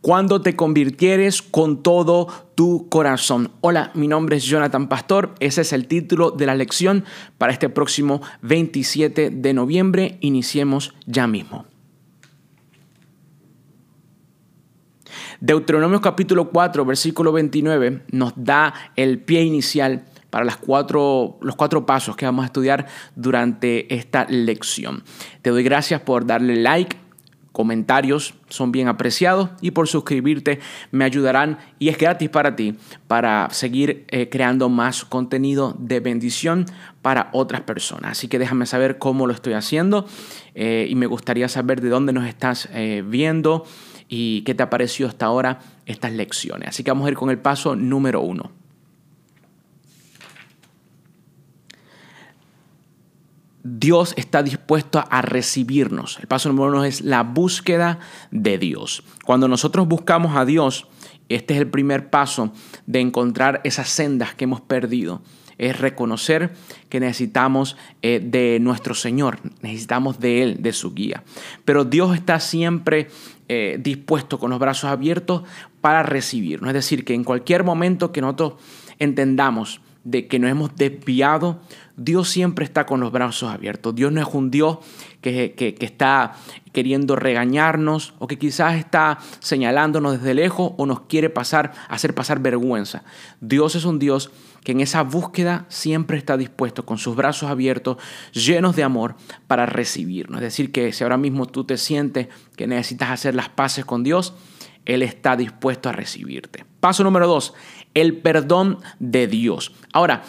cuando te convirtieres con todo tu corazón. Hola, mi nombre es Jonathan Pastor, ese es el título de la lección para este próximo 27 de noviembre. Iniciemos ya mismo. Deuteronomio capítulo 4, versículo 29 nos da el pie inicial para las cuatro, los cuatro pasos que vamos a estudiar durante esta lección. Te doy gracias por darle like comentarios son bien apreciados y por suscribirte me ayudarán y es gratis para ti para seguir eh, creando más contenido de bendición para otras personas. Así que déjame saber cómo lo estoy haciendo eh, y me gustaría saber de dónde nos estás eh, viendo y qué te ha parecido hasta ahora estas lecciones. Así que vamos a ir con el paso número uno. Dios está dispuesto a recibirnos. El paso número uno es la búsqueda de Dios. Cuando nosotros buscamos a Dios, este es el primer paso de encontrar esas sendas que hemos perdido. Es reconocer que necesitamos eh, de nuestro Señor, necesitamos de Él, de su guía. Pero Dios está siempre eh, dispuesto con los brazos abiertos para recibirnos. Es decir, que en cualquier momento que nosotros entendamos de que nos hemos desviado, Dios siempre está con los brazos abiertos. Dios no es un Dios que, está queriendo regañarnos o que quizás está señalándonos desde lejos o nos quiere pasar, hacer pasar vergüenza. Dios es un Dios que en esa búsqueda siempre está dispuesto con sus brazos abiertos, llenos de amor, para recibirnos. Es decir, que si ahora mismo tú te sientes que necesitas hacer las paces con Dios, Él está dispuesto a recibirte. Paso número dos, el perdón de Dios. Ahora,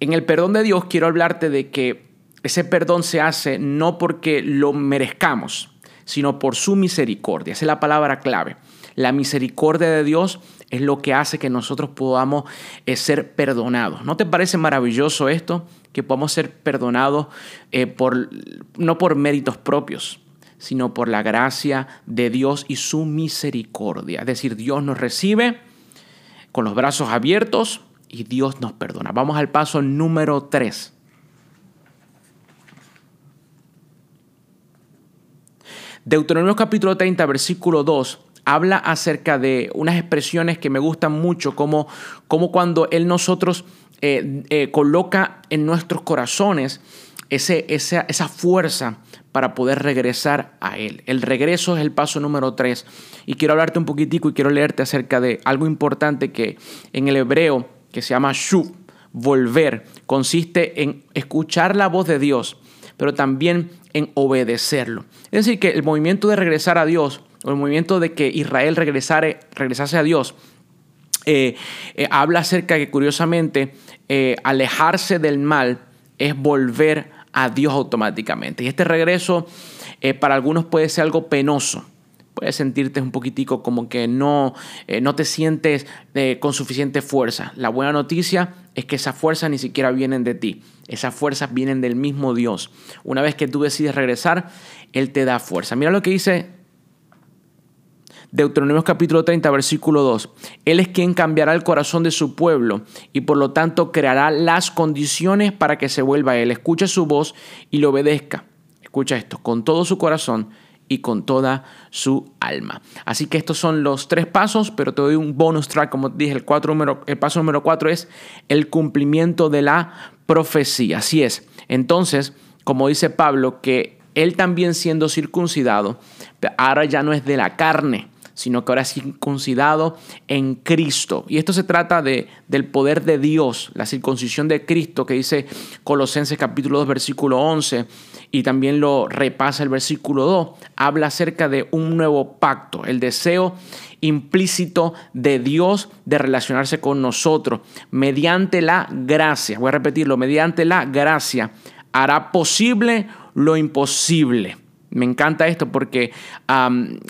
en el perdón de Dios quiero hablarte de que ese perdón se hace no porque lo merezcamos, sino por su misericordia. Esa es la palabra clave. La misericordia de Dios es lo que hace que nosotros podamos eh, ser perdonados. ¿No te parece maravilloso esto? Que podamos ser perdonados eh, por, no por méritos propios, sino por la gracia de Dios y su misericordia. Es decir, Dios nos recibe con los brazos abiertos y Dios nos perdona. Vamos al paso número 3. Deuteronomio capítulo 30, versículo 2, habla acerca de unas expresiones que me gustan mucho, como, como cuando Él nosotros eh, eh, coloca en nuestros corazones ese, esa, esa fuerza para poder regresar a Él. El regreso es el paso número 3. Y quiero hablarte un poquitico y quiero leerte acerca de algo importante que en el hebreo que se llama shu, volver, consiste en escuchar la voz de Dios, pero también en obedecerlo. Es decir, que el movimiento de regresar a Dios, o el movimiento de que Israel regresare, regresase a Dios, eh, eh, habla acerca de que curiosamente eh, alejarse del mal es volver a Dios automáticamente. Y este regreso para algunos puede ser algo penoso puedes sentirte un poquitico como que no, eh, no te sientes eh, con suficiente fuerza. La buena noticia es que esas fuerzas ni siquiera vienen de ti. Esas fuerzas vienen del mismo Dios. Una vez que tú decides regresar, Él te da fuerza. Mira lo que dice Deuteronomio capítulo 30, versículo 2. Él es quien cambiará el corazón de su pueblo y por lo tanto creará las condiciones para que se vuelva a Él. Escucha su voz y le obedezca. Escucha esto, con todo su corazón y con toda su alma. Así que estos son los tres pasos, pero te doy un bonus track, como dije, el, cuatro número, el paso número cuatro es el cumplimiento de la profecía. Así es. Entonces, como dice Pablo, que él también siendo circuncidado, ahora ya no es de la carne, sino que ahora es circuncidado en Cristo. Y esto se trata de, del poder de Dios, la circuncisión de Cristo que dice Colosenses capítulo 2 versículo 11 y también lo repasa el versículo 2, habla acerca de un nuevo pacto, el deseo implícito de Dios de relacionarse con nosotros mediante la gracia. Voy a repetirlo, mediante la gracia hará posible lo imposible. Me encanta esto porque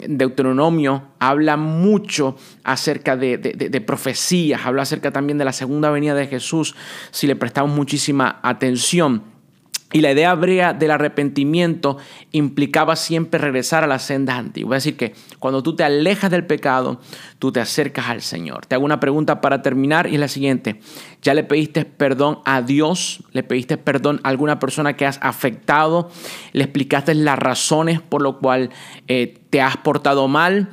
Deuteronomio habla mucho acerca de, de, profecías, habla acerca también de la segunda venida de Jesús, si le prestamos muchísima atención. Y la idea hebrea del arrepentimiento implicaba siempre regresar a las sendas antiguas. Es decir, que cuando tú te alejas del pecado, tú te acercas al Señor. Te hago una pregunta para terminar y es la siguiente. ¿Ya le pediste perdón a Dios? ¿Le pediste perdón a alguna persona que has afectado? ¿Le explicaste las razones por lo cual eh, te has portado mal?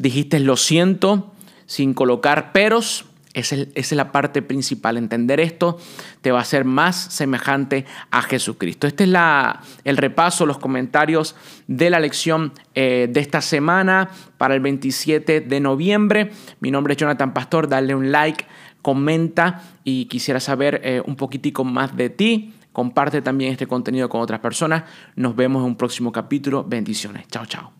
dijiste lo siento sin colocar peros. Esa es, la parte principal. Entender esto te va a hacer más semejante a Jesucristo. Este es la, el repaso, los comentarios de la lección eh, de esta semana para el 27 de noviembre. Mi nombre es Jonathan Pastor. Dale un like, comenta y quisiera saber eh, un poquitico más de ti. Comparte también este contenido con otras personas. Nos vemos en un próximo capítulo. Bendiciones. Chao, chao.